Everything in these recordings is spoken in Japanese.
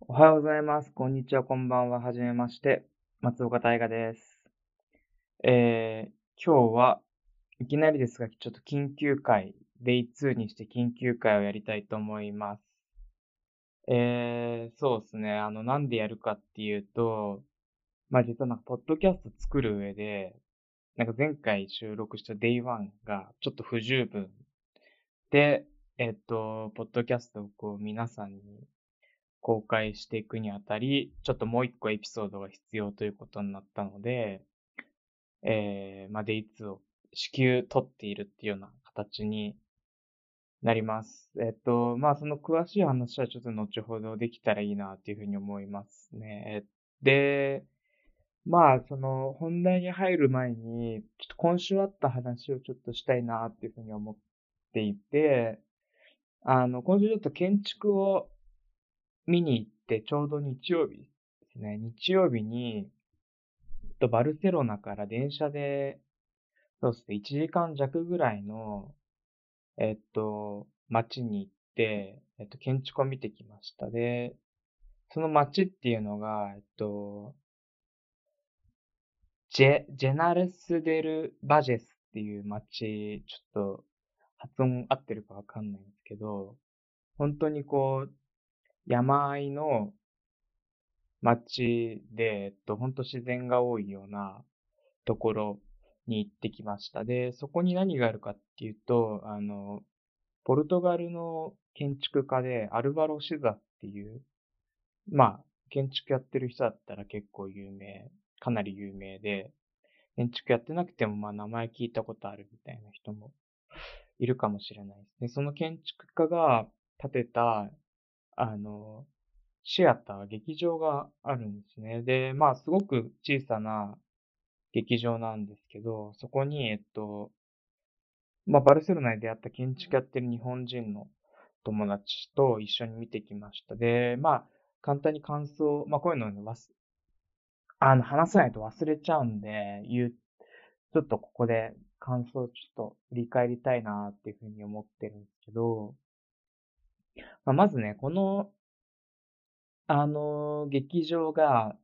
おはようございます。こんにちは、こんばんは。はじめまして。松岡大河です。えー、今日はいきなりですが、ちょっと緊急会、Day2 にして緊急会をやりたいと思います。えー、そうですね。あの、なんでやるかっていうと、まあ実はなんか、ポッドキャスト作る上で、なんか前回収録した Day1 がちょっと不十分で、えっと、ポッドキャストをこう皆さんに公開していくにあたり、ちょっともう一個エピソードが必要ということになったので、えー、まあ、デイ2を至急取っているっていうような形になります。えっと、まあ、その詳しい話はちょっと後ほどできたらいいなっていうふうに思いますね。で、まあ、その本題に入る前に、ちょっと今週あった話をちょっとしたいなっていうふうに思っていて、あの、今週ちょっと建築を見に行って、ちょうど日曜日ですね。日曜日に、とバルセロナから電車で、そうですね、1時間弱ぐらいの、えっと、街に行って、えっと、建築を見てきました。で、その街っていうのが、えっと、ジェ、ジェナレス・デル・バジェスっていう街、ちょっと発音合ってるかわかんないんですけど、本当にこう、山あいの街で、えっと、本当自然が多いようなところに行ってきました。で、そこに何があるかっていうと、あの、ポルトガルの建築家でアルバロ・シザっていう、まあ、建築やってる人だったら結構有名、かなり有名で、建築やってなくてもまあ名前聞いたことあるみたいな人もいるかもしれないですね。その建築家が建てた、あの、シアター、劇場があるんですね。で、まあ、すごく小さな劇場なんですけど、そこに、えっと、まあ、バルセロナで出会った建築やってる日本人の友達と一緒に見てきました。で、まあ、簡単に感想、まあ、こういうのね、忘あの、話さないと忘れちゃうんで、言う、ちょっとここで感想をちょっと振り返りたいなっていうふうに思ってるんですけど、まあ、まずね、この、あの、劇場が、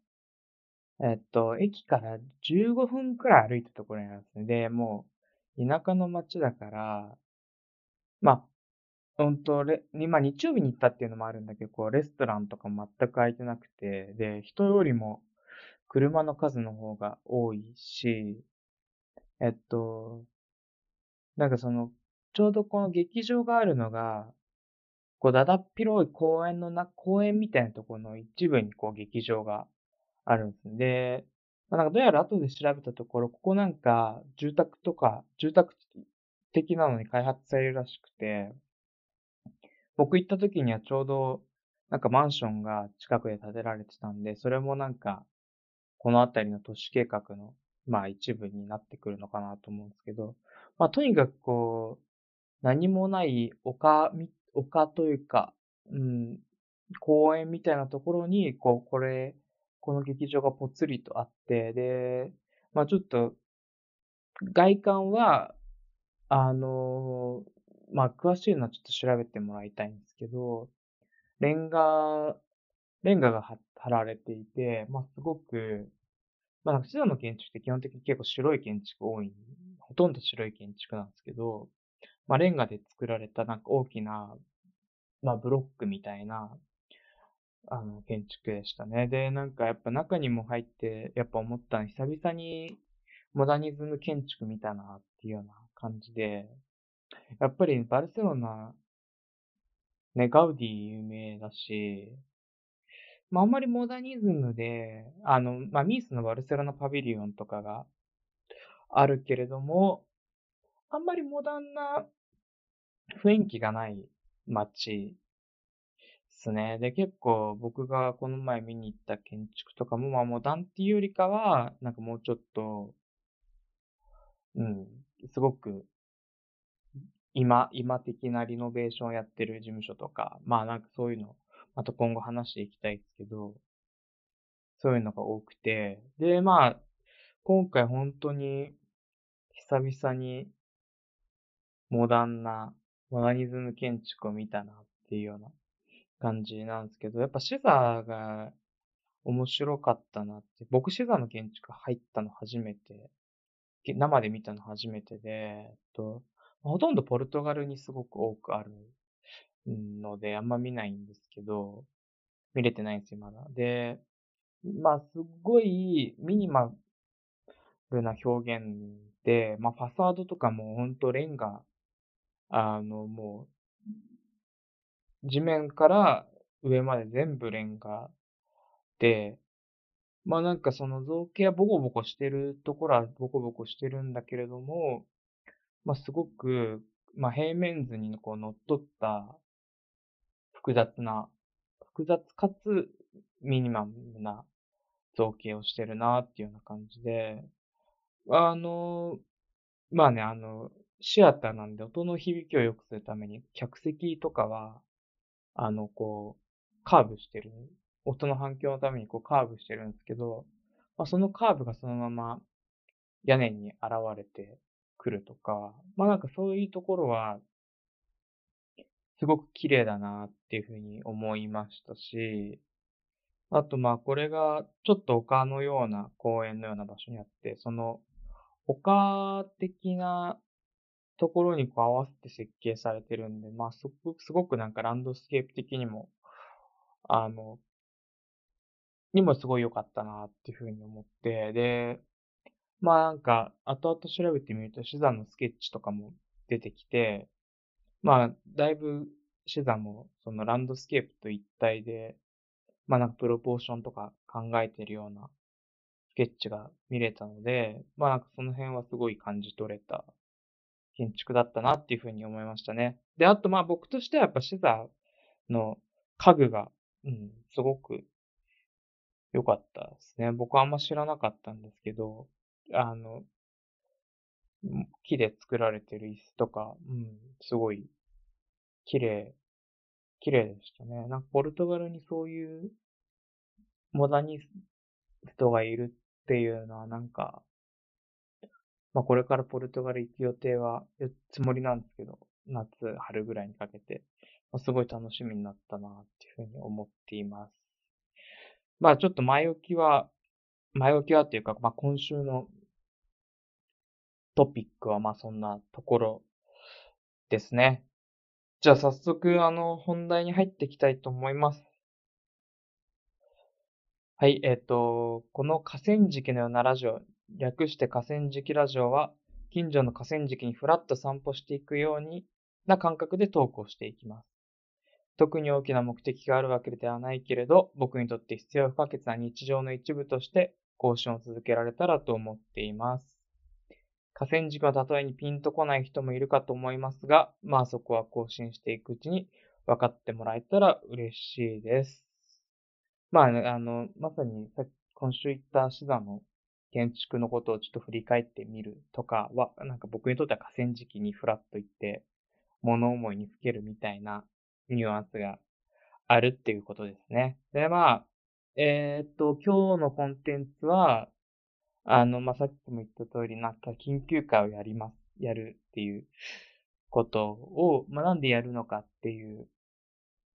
えっと、駅から15分くらい歩いたところにあるんですね。で、もう、田舎の町だから、まあ、ほんと、れ、今日曜日に行ったっていうのもあるんだけど、こう、レストランとか全く空いてなくて、で、人よりも車の数の方が多いし、えっと、なんかその、ちょうどこの劇場があるのが、こう、だだっ広い公園のな、公園みたいなところの一部にこう劇場があるんです。で、まあ、なんかどうやら後で調べたところ、ここなんか住宅とか、住宅的なのに開発されるらしくて、僕行った時にはちょうど、なんかマンションが近くで建てられてたんで、それもなんか、この辺りの都市計画の、まあ一部になってくるのかなと思うんですけど、まあとにかくこう、何もない丘み、丘というか、うん、公園みたいなところに、こう、これ、この劇場がぽつりとあって、で、まあちょっと、外観は、あのまあ詳しいのはちょっと調べてもらいたいんですけど、レンガ、レンガが貼られていて、まあすごく、まあなんかシダの建築って基本的に結構白い建築多い、ほとんど白い建築なんですけど、まあレンガで作られたなんか大きな、まあブロックみたいな、あの、建築でしたね。で、なんかやっぱ中にも入って、やっぱ思ったの久々にモダニズム建築見たなっていうような感じで、やっぱりバルセロナ、ね、ガウディ有名だし、まああんまりモダニズムで、あの、まあミースのバルセロナパビリオンとかがあるけれども、あんまりモダンな雰囲気がない街ですね。で、結構僕がこの前見に行った建築とかも、まあモダンっていうよりかは、なんかもうちょっと、うん、すごく、今、今的なリノベーションをやってる事務所とか、まあなんかそういうの、また今後話していきたいですけど、そういうのが多くて、で、まあ、今回本当に久々にモダンな、モダニズム建築を見たなっていうような感じなんですけど、やっぱシザーが面白かったなって。僕シザーの建築入ったの初めて、生で見たの初めてで、えっと、ほとんどポルトガルにすごく多くあるので、あんま見ないんですけど、見れてないんですよ、まだ。で、まあ、すっごいミニマルな表現で、まあ、ファサードとかもほんとレンガ、あの、もう、地面から上まで全部レンガで、まあなんかその造形はボコボコしてるところはボコボコしてるんだけれども、まあすごく、まあ平面図にこう乗っ取った複雑な、複雑かつミニマムな造形をしてるなっていうような感じで、あの、まあね、あの、シアターなんで音の響きを良くするために客席とかは、あの、こう、カーブしてる。音の反響のためにこうカーブしてるんですけど、まあ、そのカーブがそのまま屋根に現れてくるとか、まあなんかそういうところは、すごく綺麗だなっていうふうに思いましたし、あとまあこれがちょっと丘のような公園のような場所にあって、その丘的なところにこう合わせて設計されてるんで、まあすごく、すごくなんかランドスケープ的にも、あの、にもすごい良かったなっていうふうに思って、で、まあなんか、後々調べてみると、シザのスケッチとかも出てきて、まあ、だいぶシザもそのランドスケープと一体で、まあなんかプロポーションとか考えてるようなスケッチが見れたので、まあなんかその辺はすごい感じ取れた建築だったなっていうふうに思いましたね。で、あとまあ僕としてはやっぱシザの家具が、うん、すごく良かったですね。僕はあんま知らなかったんですけど、あの、木で作られてる椅子とか、うん、すごい綺麗、綺麗でしたね。なんかポルトガルにそういうモダニストがいるっていうのはなんか、まあこれからポルトガル行く予定は、つもりなんですけど、夏、春ぐらいにかけて、まあ、すごい楽しみになったなっていうふうに思っています。まあちょっと前置きは、前置きはっていうか、まあ今週のトピックはまあそんなところですね。じゃあ早速あの本題に入っていきたいと思います。はい、えっ、ー、と、この河川敷のようなラジオ、略して河川敷ラジオは、近所の河川敷にふらっと散歩していくようにな感覚で投稿していきます。特に大きな目的があるわけではないけれど、僕にとって必要不可欠な日常の一部として更新を続けられたらと思っています。河川敷の例えにピンとこない人もいるかと思いますが、まあそこは更新していくうちに分かってもらえたら嬉しいです。まあ、あの、まさにさ今週言ったシザの建築のことをちょっと振り返ってみるとかは、なんか僕にとっては河川敷にフラッと行って物思いにふけるみたいなニュアンスがあるっていうことですね。で、まあ、えー、っと、今日のコンテンツは、あの、まあ、さっきも言った通り、なんか緊急会をやります、やるっていうことを、まあ、なんでやるのかっていう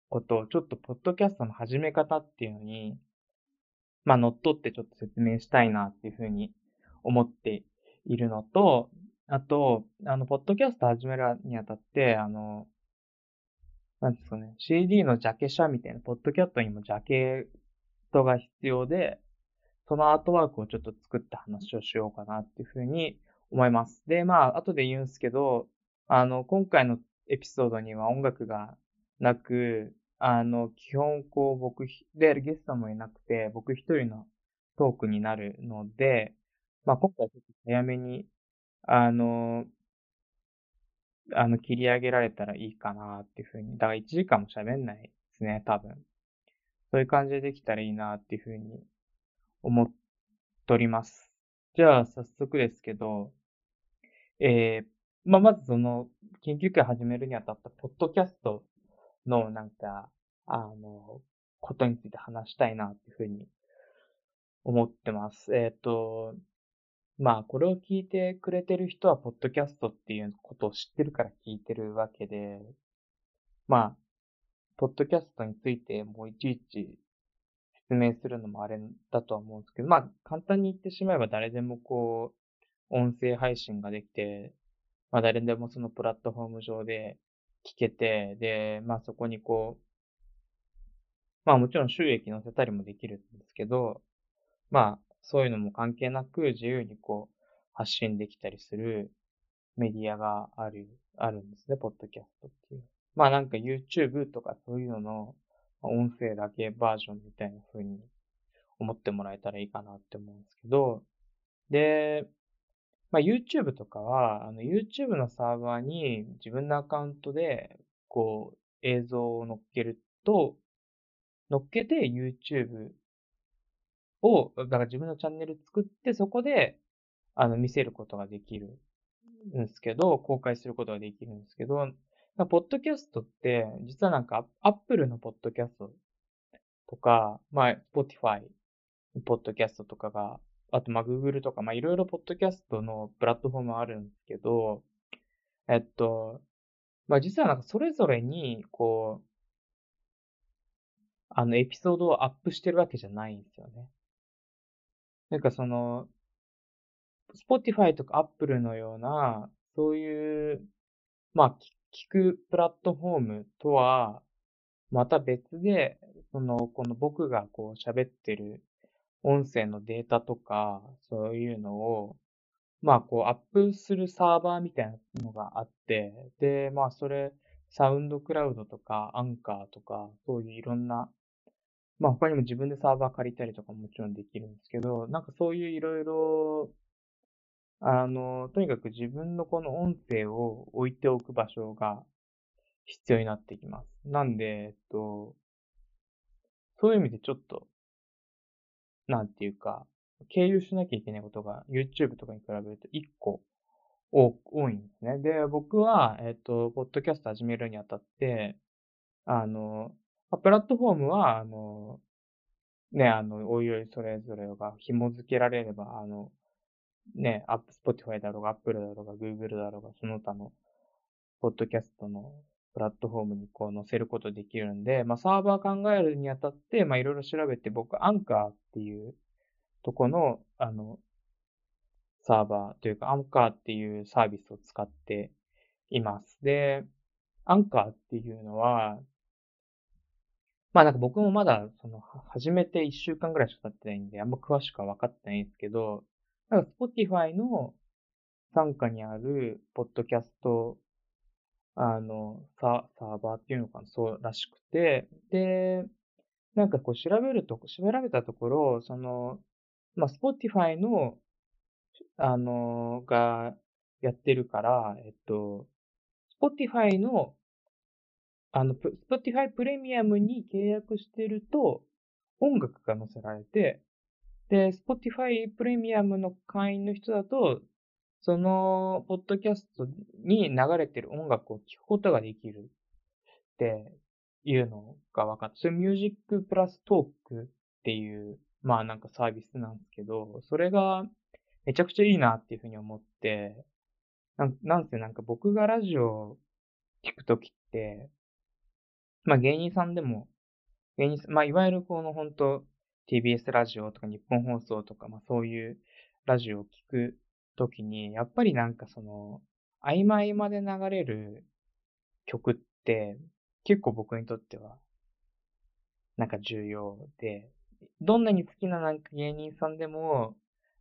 ことを、ちょっとポッドキャストの始め方っていうのに、まあ、乗っ取ってちょっと説明したいなっていうふうに思っているのと、あと、あの、ポッドキャスト始めるにあたって、あの、なんですかね、CD のジャケ写みたいな、ポッドキャストにもジャケットが必要で、そのアートワークをちょっと作った話をしようかなっていうふうに思います。で、まあ、後で言うんですけど、あの、今回のエピソードには音楽がなく、あの、基本こう僕でゲストもいなくて、僕一人のトークになるので、まあ今回ちょっと早めに、あの、あの、切り上げられたらいいかなっていうふうに。だから1時間も喋んないですね、多分。そういう感じでできたらいいなっていうふうに思っております。じゃあ、早速ですけど、えー、まあ、まずその、研究会始めるにあたった、ポッドキャストの、なんか、あの、ことについて話したいなっていうふうに思ってます。えっ、ー、と、まあ、これを聞いてくれてる人は、ポッドキャストっていうことを知ってるから聞いてるわけで、まあ、ポッドキャストについてもういちいち説明するのもあれだとは思うんですけど、まあ、簡単に言ってしまえば誰でもこう、音声配信ができて、まあ、誰でもそのプラットフォーム上で聞けて、で、まあ、そこにこう、まあ、もちろん収益乗せたりもできるんですけど、まあ、そういうのも関係なく自由にこう、発信できたりするメディアがある、あるんですね、ポッドキャストっていう。まあなんか YouTube とかそういうのの音声だけバージョンみたいな風に思ってもらえたらいいかなって思うんですけど、で、まあ YouTube とかは、あの YouTube のサーバーに自分のアカウントでこう映像を乗っけると、乗っけて YouTube を、だから自分のチャンネル作ってそこであの見せることができるんですけど、公開することができるんですけど、ポッドキャストって、実はなんか、アップルのポッドキャストとか、まあ、Spotify ポッドキャストとかが、あと、まあ、Google とか、まあ、いろいろポッドキャストのプラットフォームあるんですけど、えっと、まあ、実はなんかそれぞれに、こう、あの、エピソードをアップしてるわけじゃないんですよね。なんかその、Spotify とか Apple のような、そういう、まあ、聞くプラットフォームとは、また別で、その、この僕がこう喋ってる音声のデータとか、そういうのを、まあ、こうアップするサーバーみたいなのがあって、で、まあ、それ、サウンドクラウドとか、アンカーとか、そういういろんな、まあ、他にも自分でサーバー借りたりとかもちろんできるんですけど、なんかそういういろいろあの、とにかく自分のこの音声を置いておく場所が必要になってきます。なんで、えっと、そういう意味でちょっと、なんていうか、経由しなきゃいけないことが YouTube とかに比べると1個多いんですね。で、僕は、えっと、ポッドキャスト始めるにあたって、あの、プラットフォームは、あの、ね、あの、おいおいそれぞれが紐付けられれば、あの、ね、アップ、スポティファイだろうが、アップルだろうが、グーグルだろうが、その他の、ポッドキャストのプラットフォームにこう載せることできるんで、まあサーバー考えるにあたって、まあいろいろ調べて、僕、アンカーっていうとこの、あの、サーバーというか、アンカーっていうサービスを使っています。で、アンカーっていうのは、まあなんか僕もまだ、その、始めて1週間ぐらいしか経ってないんで、あんま詳しくは分かってないんですけど、なんか Spotify の傘下にある、ポッドキャスト、あの、ササーバーっていうのかな、そうらしくて、で、なんかこう調べると、調べたところ、その、まあ、Spotify の、あの、がやってるから、えっと、Spotify の、あの、Spotify プレミアムに契約してると、音楽が載せられて、で、Spotify プレミアムの会員の人だと、その、ポッドキャストに流れてる音楽を聴くことができるっていうのが分かった。それミュージックプラストークっていう、まあなんかサービスなんですけど、それがめちゃくちゃいいなっていうふうに思って、なん、なんせなんか僕がラジオ聞くときって、まあ芸人さんでも、芸人さん、まあいわゆるこの本当 TBS ラジオとか日本放送とか、まあそういうラジオを聞くときに、やっぱりなんかその、合間合間で流れる曲って、結構僕にとっては、なんか重要で、どんなに好きななんか芸人さんでも、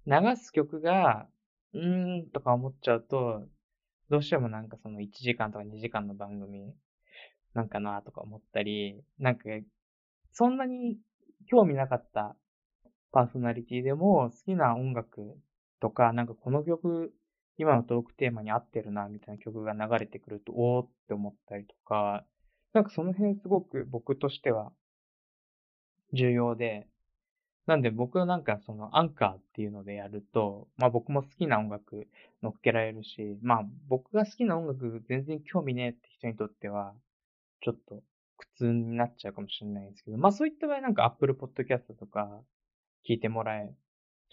流す曲が、うーんとか思っちゃうと、どうしてもなんかその1時間とか2時間の番組なんかなとか思ったり、なんか、そんなに興味なかったパーソナリティでも好きな音楽とか、なんかこの曲、今のトークテーマに合ってるな、みたいな曲が流れてくると、おーって思ったりとか、なんかその辺すごく僕としては重要で、なんで僕はなんかそのアンカーっていうのでやると、まあ僕も好きな音楽乗っけられるし、まあ僕が好きな音楽全然興味ねえって人にとっては、ちょっと苦痛になっちゃうかもしれないんですけど、まあそういった場合なんか Apple Podcast とか聞いてもらえ、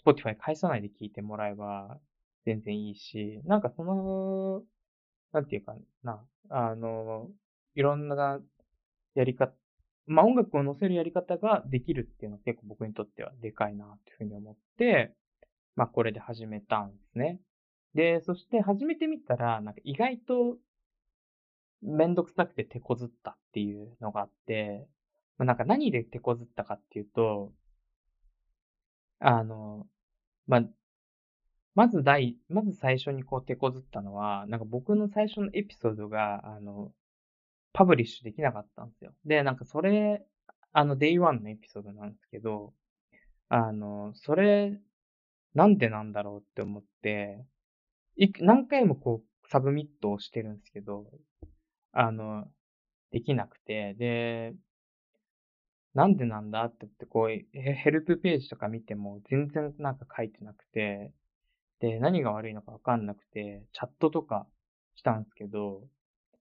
Spotify 返さないで聞いてもらえば全然いいし、なんかその、なんていうかな、あの、いろんなやり方、まあ音楽を載せるやり方ができるっていうのは結構僕にとってはでかいなっていうふうに思って、まあこれで始めたんですね。で、そして始めてみたら、なんか意外とめんどくさくて手こずったっていうのがあって、まあ、なんか何で手こずったかっていうと、あの、まあ、まず第、まず最初にこう手こずったのは、なんか僕の最初のエピソードが、あの、 publish できなかったんですよ。で、なんかそれ、あの、Day1 のエピソードなんですけど、あの、それ、なんでなんだろうって思って、い何回もこう、 submit をしてるんですけど、あの、できなくて、で、なんでなんだって言って、こう、ヘルプページとか見ても全然なんか書いてなくて、で、何が悪いのかわかんなくて、チャットとかしたんですけど、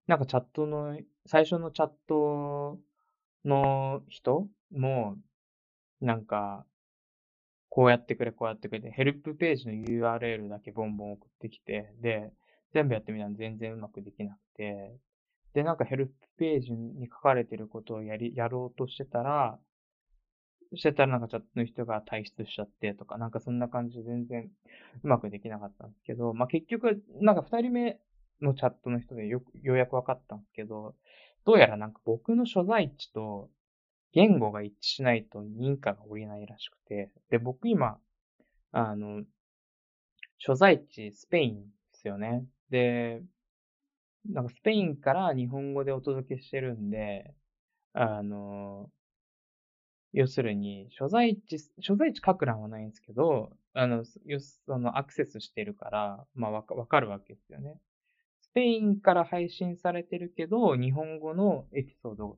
なんかチャットの、最初のチャットの人も、なんか、こうやってくれ、こうやってくれて、ヘルプページの URL だけボンボン送ってきて、で、全部やってみたら全然うまくできなくて、で、なんかヘルプページに書かれてることをやり、やろうとしてたら、してたらなんかチャットの人が退出しちゃってとか、なんかそんな感じで全然うまくできなかったんですけど、まあ結局、なんか二人目のチャットの人でよくようやく分かったんですけど、どうやらなんか僕の所在地と言語が一致しないと認可が下りないらしくて、で、僕今、あの、所在地スペインですよね。で、なんかスペインから日本語でお届けしてるんで、あの、要するに、所在地、所在地書く欄はないんですけど、あの、よそのアクセスしてるから、まあわかわかるわけですよね。スペインから配信されてるけど、日本語のエピソード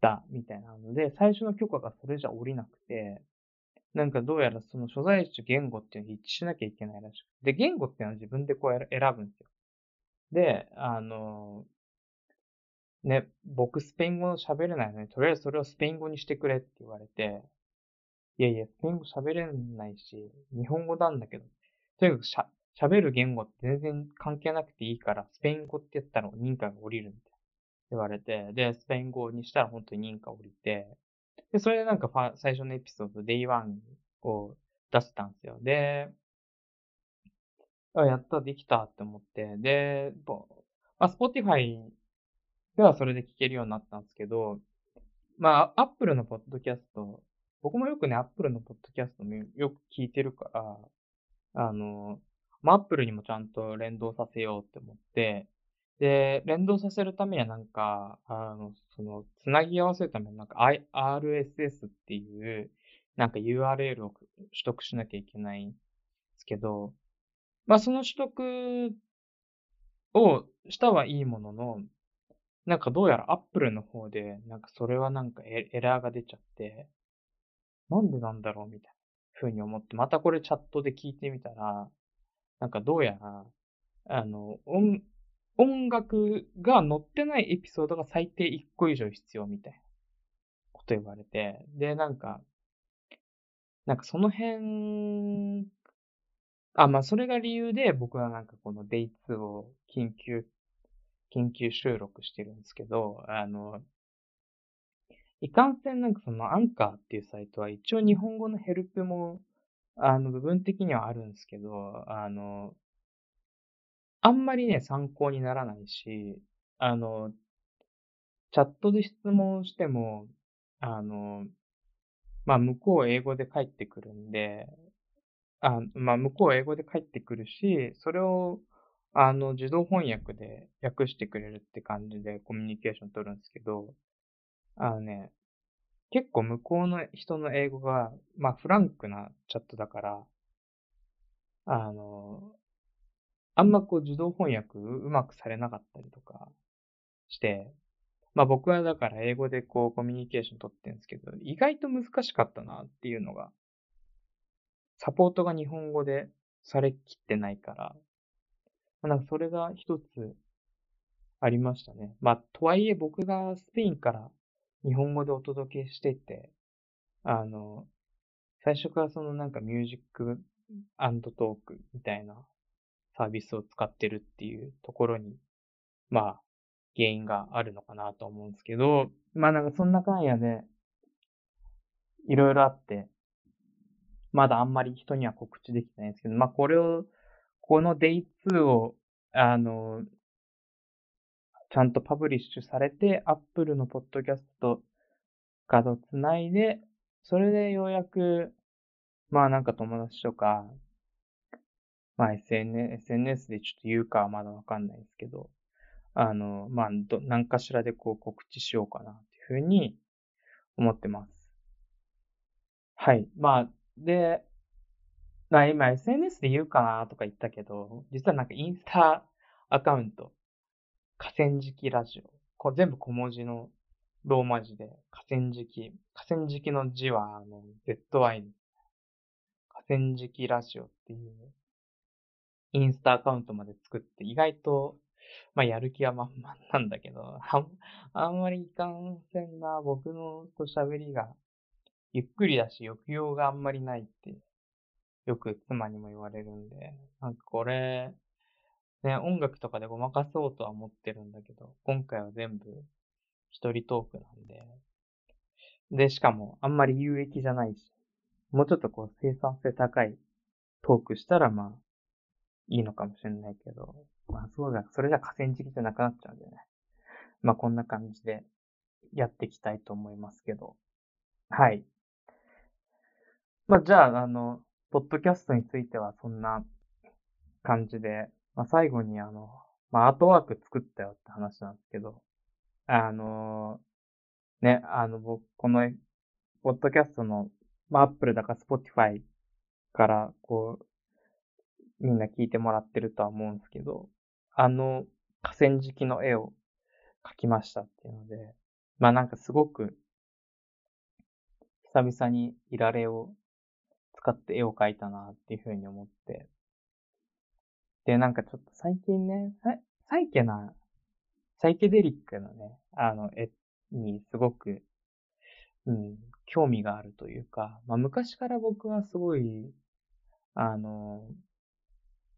だ、みたいなので、最初の許可がそれじゃ降りなくて、なんかどうやらその所在地言語っていうのに一致しなきゃいけないらしくて、で、言語っていうのは自分でこう選ぶんですよ。で、あの、ね、僕スペイン語喋れないのに、とりあえずそれをスペイン語にしてくれって言われて、いやいや、スペイン語喋れないし、日本語なんだけど、とにかくしゃ、喋る言語って全然関係なくていいから、スペイン語って言ったら認可が下りるみたいな言われて、で、スペイン語にしたら本当に認可下りて、で、それでなんか最初のエピソード、Day1 を出したんですよ。で、あ、やった、できたって思って、で、まあ、Spotify ではそれで聞けるようになったんですけど、まあ、Apple のポッドキャスト、僕もよくね、Apple のポッドキャストもよく聞いてるから、あの、まあ、Apple にもちゃんと連動させようって思って、で、連動させるためにはなんか、あの、その、つなぎ合わせるためになんか RSS っていう、なんか URL を取得しなきゃいけないんですけど、まあその取得をしたはいいものの、なんかどうやら Apple の方で、なんかそれはなんかエラーが出ちゃって、なんでなんだろうみたいな風に思って、またこれチャットで聞いてみたら、なんかどうやら、あの、音、音楽が載ってないエピソードが最低1個以上必要みたいなこと言われて、で、なんか、なんかその辺あ、まあ、それが理由で僕はなんかこの Day2 を緊急、緊急収録してるんですけど、あの、いかんせんなんかそのアンカーっていうサイトは一応日本語のヘルプも、あの、部分的にはあるんですけど、あの、あんまりね、参考にならないし、あの、チャットで質問しても、あの、まあ、向こう英語で返ってくるんで、あ、まあ、向こう英語で返ってくるし、それを、あの、自動翻訳で訳してくれるって感じでコミュニケーション取るんですけど、あのね、結構向こうの人の英語が、まあ、フランクなチャットだから、あの、あんまこう自動翻訳うまくされなかったりとかして、まあ僕はだから英語でこうコミュニケーション取ってるんですけど、意外と難しかったなっていうのがサポートが日本語でされきってないから、なんかそれが一つありましたね。まあ、とはいえ僕がスペインから日本語でお届けしてて、あの、最初からそのなんかミュージックトークみたいなサービスを使ってるっていうところに、まあ、原因があるのかなと思うんですけど、まあなんかそんな間やで、いろいろあって、まだあんまり人には告知できてないんですけど、まあこれを、この Day2 を、あの、ちゃんと publish されて、Apple のポッドキャストかとつないで、それでようやく、まあなんか友達とか、まあ SNS, SNS でちょっと言うかはまだわかんないですけど、あの、まあ、ど、何かしらでこう告知しようかなっていうふうに思ってます。はい。まあ、で、まあ今 SNS で言うかなとか言ったけど、実はなんかインスタアカウント、河川敷ラジオ。こう全部小文字のローマ字で、河川敷。河川敷の字は、あの、ZY 河川敷ラジオっていうインスタアカウントまで作って、意外とまあ、やる気は満々なんだけど、ああんまりいかんせんな、僕のこう喋りが、ゆっくりだし、抑揚があんまりないって、よく妻にも言われるんで、なんかこれ、ね、音楽とかでごまかそうとは思ってるんだけど、今回は全部一人トークなんで、で、しかもあんまり有益じゃないし、もうちょっとこう生産性高いトークしたらまあ、いいのかもしれないけど、まあそうだ、それじゃ河川敷じゃなくなっちゃうんでね。まあこんな感じでやっていきたいと思いますけど。はい。まあじゃあ、あの、ポッドキャストについてはそんな感じで、まあ最後にあの、まあアートワーク作ったよって話なんですけど、あのね、あの、僕、この、ポッドキャストの、まあ、アップルだかスポティファイから、こう、みんな聞いてもらってるとは思うんですけど、あの河川敷の絵を描きましたっていうので、まあなんかすごく、久々にいられを使って絵を描いたなっていうふうに思って、で、なんかちょっと最近ね、サイケな、サイケデリックなね、あの絵にすごく、うん、興味があるというか、まあ昔から僕はすごい、あの、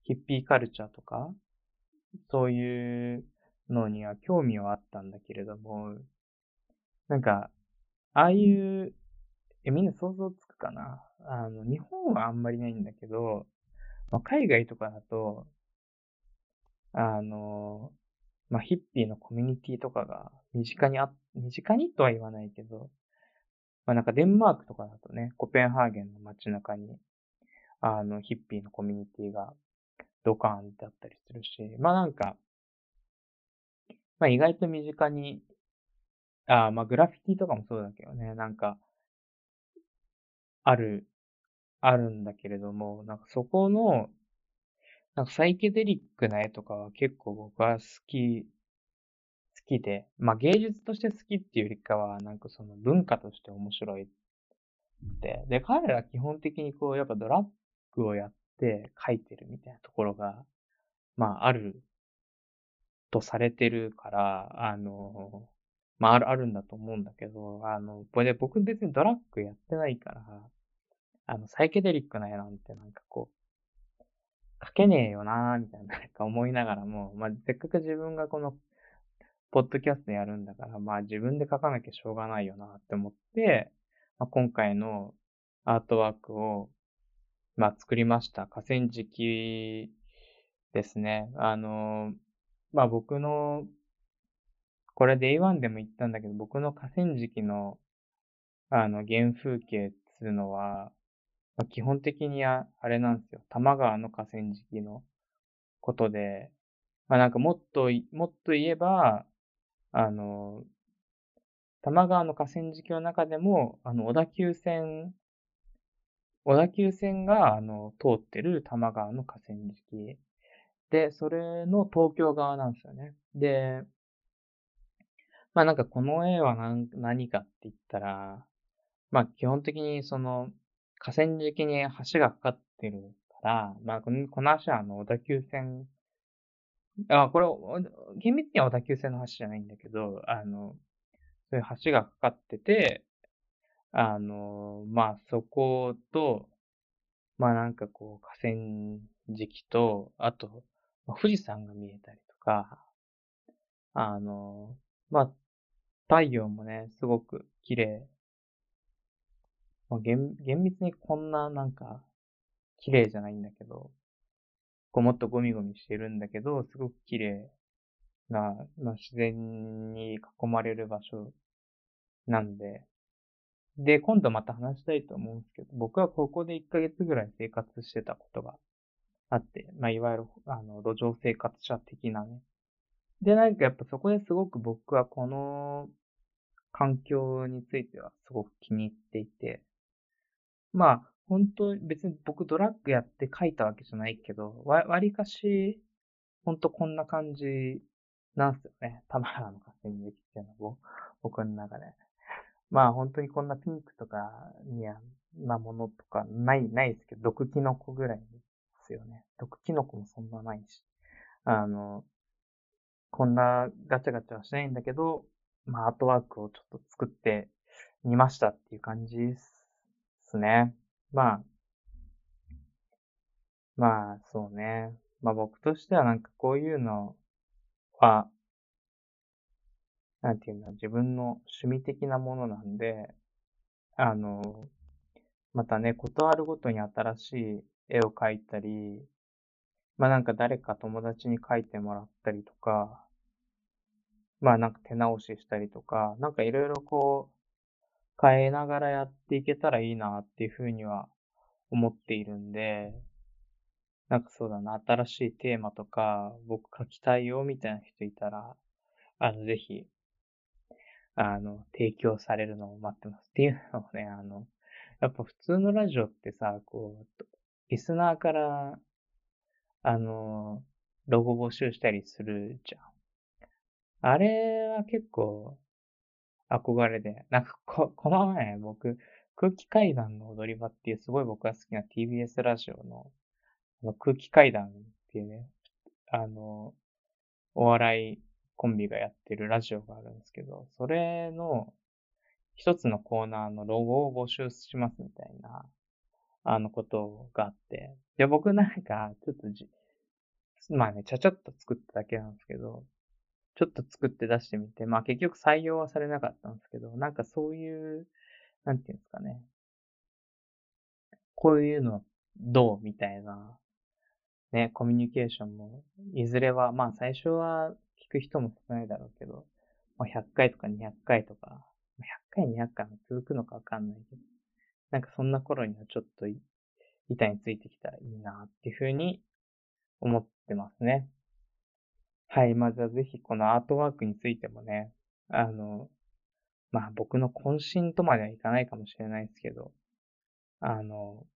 ヒッピーカルチャーとか、そういうのには興味はあったんだけれども、なんか、ああいう、え、みんな想像つくかな？あの、日本はあんまりないんだけど、まあ、海外とかだと、あの、まあ、ヒッピーのコミュニティとかが身近にあ、身近にとは言わないけど、まあ、なんかデンマークとかだとね、コペンハーゲンの街中に、あの、ヒッピーのコミュニティがドカーンってあったりするし、まあなんか、まあ意外と身近に、あまあグラフィティとかもそうだけどね、なんか、ある、あるんだけれども、なんかそこの、なんかサイケデリックな絵とかは結構僕は好き、好きで、まあ芸術として好きっていうよりかは、なんかその文化として面白いって。で、彼ら基本的にこう、やっぱドラッグをやって書いてるみたいなところが、まあ、あるとされてるから、あの、まあ、ある、あるんだと思うんだけど、あの、これで僕別にドラッグやってないから、あの、サイケデリックな絵なんてなんかこう、書けねえよなーみたいななんか思いながらも、まあ、せっかく自分がこの、ポッドキャストやるんだから、まあ自分で書かなきゃしょうがないよなって思って、まあ、今回のアートワークをまあ、作りました。河川敷ですね。あの、まあ、僕の、これ Day1 でも言ったんだけど、僕の河川敷の、あの、原風景っていうのは、まあ、基本的にあれなんですよ。多摩川の河川敷のことで、まあなんかもっと、もっと言えば、あの、多摩川の河川敷の中でも、あの、小田急線小田急線が、あの、通ってる多摩川の河川敷。で、それの東京側なんですよね。で、まあなんかこの絵は何何かって言ったら、まあ基本的にその河川敷に橋がかかってるから、まあこのこの橋はあの小田急線、あ、これ、厳密には小田急線の橋じゃないんだけど、あの、そういう橋がかかってて、あの、まあ、そこと、まあなんかこう、河川敷と、あと、富士山が見えたりとか、あの、まあ、太陽もね、すごく綺麗。まあ、厳厳密にこんななんか、綺麗じゃないんだけど、こうもっとゴミゴミしてるんだけど、すごく綺麗な、まあ、自然に囲まれる場所なんで、で、今度また話したいと思うんですけど、僕はここで1ヶ月ぐらい生活してたことがあって、まあ、いわゆる、あの、路上生活者的なね。で、なんかやっぱそこですごく僕はこの環境についてはすごく気に入っていて、まあ、本当別に僕ドラッグやって書いたわけじゃないけど、わ、割かし、ほんとこんな感じなんすよね。田原の河川敷っていうのを、僕の中で。まあ本当にこんなピンクとかニアなものとかない、ないですけど、毒キノコぐらいですよね。毒キノコもそんなないし。あの、こんなガチャガチャはしないんだけど、まあアートワークをちょっと作ってみましたっていう感じですね。まあ、まあそうね。まあ僕としてはなんかこういうのは、なんていうんだ、自分の趣味的なものなんで、あの、またね、ことあるごとに新しい絵を描いたり、まあなんか誰か友達に描いてもらったりとか、まあなんか手直ししたりとか、なんかいろいろこう、変えながらやっていけたらいいなっていうふうには思っているんで、なんかそうだな、新しいテーマとか、僕書きたいよみたいな人いたら、あの、ぜひ、あの、提供されるのを待ってます。っていうのもね、あの、やっぱ普通のラジオってさ、こう、リスナーから、あの、ロゴ募集したりするじゃん。あれは結構、憧れで、なんかこ、この前僕、空気階段の踊り場っていうすごい僕が好きな TBS ラジオの、あの空気階段っていうね、あの、お笑いコンビがやってるラジオがあるんですけど、それの一つのコーナーのロゴを募集しますみたいな、あのことがあって、で、僕なんか、ちょっとじ、まあね、ちゃちゃっと作っただけなんですけど、ちょっと作って出してみて、まあ結局採用はされなかったんですけど、なんかそういう、なんていうんですかね。こういうのどうみたいな、ね、コミュニケーションも、いずれは、まあ最初は聞く人も少ないだろうけど、まあ、100回とか200回とか、100回200回も続くのかわかんないけど、なんかそんな頃にはちょっと板についてきたらいいなっていうふうに思ってますね。はい。まずはぜひこのアートワークについてもね、あの、まあ僕の渾身とまではいかないかもしれないですけど、あの、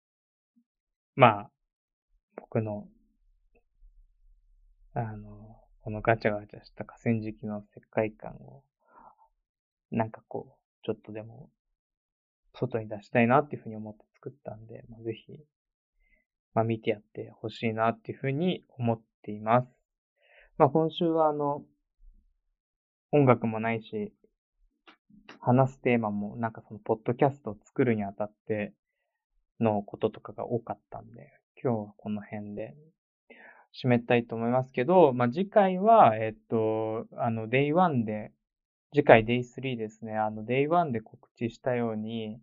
まあ、僕の、あの、このガチャガチャした河川敷の世界観を、なんかこう、ちょっとでも、外に出したいなっていうふうに思って作ったんで、まあ、ぜひ、まあ見てやってほしいなっていうふうに思っています。まあ今週はあの、音楽もないし、話すテーマもなんかそのポッドキャストを作るにあたってのこととかが多かったんで、今日はこの辺で締めたいと思いますけど、まあ、次回は、えっと、あの、Day1 で、次回 Day3 ですね、あの、Day1 で告知したように、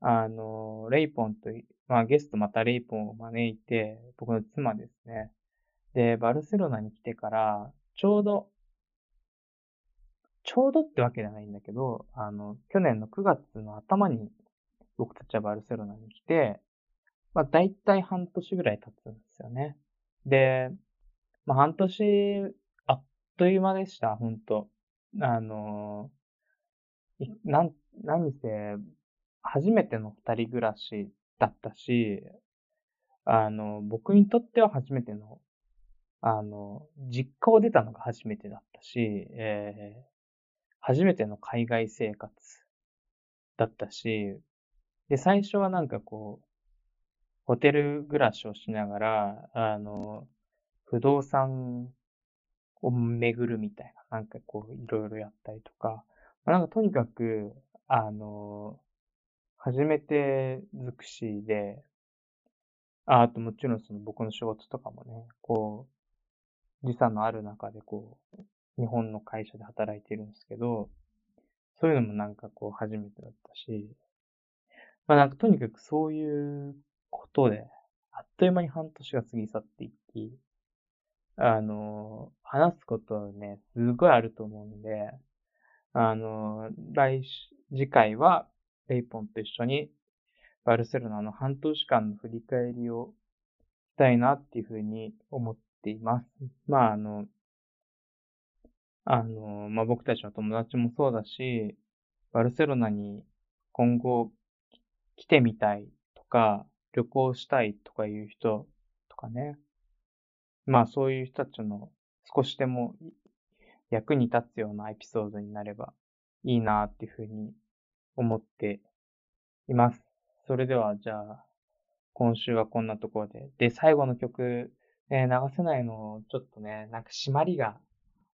あの、レイポンと、まあ、ゲストまたレイポンを招いて、僕の妻ですね。で、バルセロナに来てから、ちょうど、ちょうどってわけじゃないんだけど、あの、去年の9月の頭に僕たちはバルセロナに来て、まあ、大体半年ぐらい経つんですよね。で、まあ、半年、あっという間でした、本当あの、なん、何せ、初めての二人暮らしだったし、あの、僕にとっては初めての、あの、実家を出たのが初めてだったし、えー、初めての海外生活だったし、で、最初はなんかこう、ホテル暮らしをしながら、あの、不動産を巡るみたいな、なんかこう、いろいろやったりとか、まなんかとにかく、あの、初めて尽くしで、ああともちろんその僕の仕事とかもね、こう、時差のある中でこう、日本の会社で働いてるんですけど、そういうのもなんかこう初めてだったし、まあなんかとにかくそういうことで、あっという間に半年が過ぎ去っていき、あの、話すことね、すごいあると思うんで、あの、来次回は、レイポンと一緒に、バルセロナの半年間の振り返りをしたいなっていうふうに思っています。まあ、あの、あの、まあ、僕たちの友達もそうだし、バルセロナに今後来てみたいとか、旅行したいとかいう人とかね。まあそういう人たちの少しでも役に立つようなエピソードになればいいなっていうふうに思っています。それではじゃあ、今週はこんなところで。で、最後の曲、ね、流せないの、ちょっとね、なんか締まりが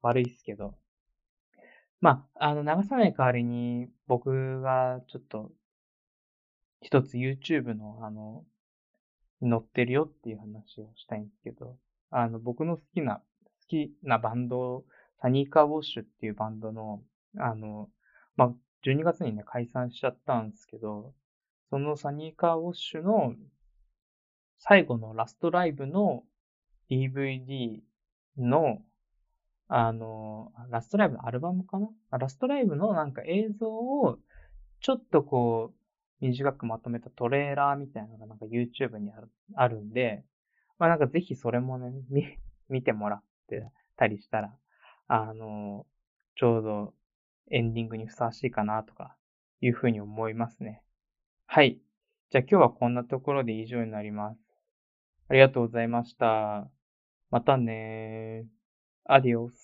悪いっすけど。まあ、あの、流さない代わりに、僕がちょっと、一つ YouTube の、あの、載ってるよっていう話をしたいんですけど、あの、僕の好きな、好きなバンド、サニーカーウォッシュっていうバンドの、あの、まあ、12月にね、解散しちゃったんですけど、そのサニーカーウォッシュの最後のラストライブの DVD のあの、ラストライブのアルバムかな？ラストライブのなんか映像を、ちょっとこう、短くまとめたトレーラーみたいなのがなんか YouTube にあるあるんで、まあなんかぜひそれもね、み、見てもらってたりしたら、あの、ちょうどエンディングにふさわしいかなとか、いうふうに思いますね。はい。じゃあ今日はこんなところで以上になります。ありがとうございました。またねー。アディオス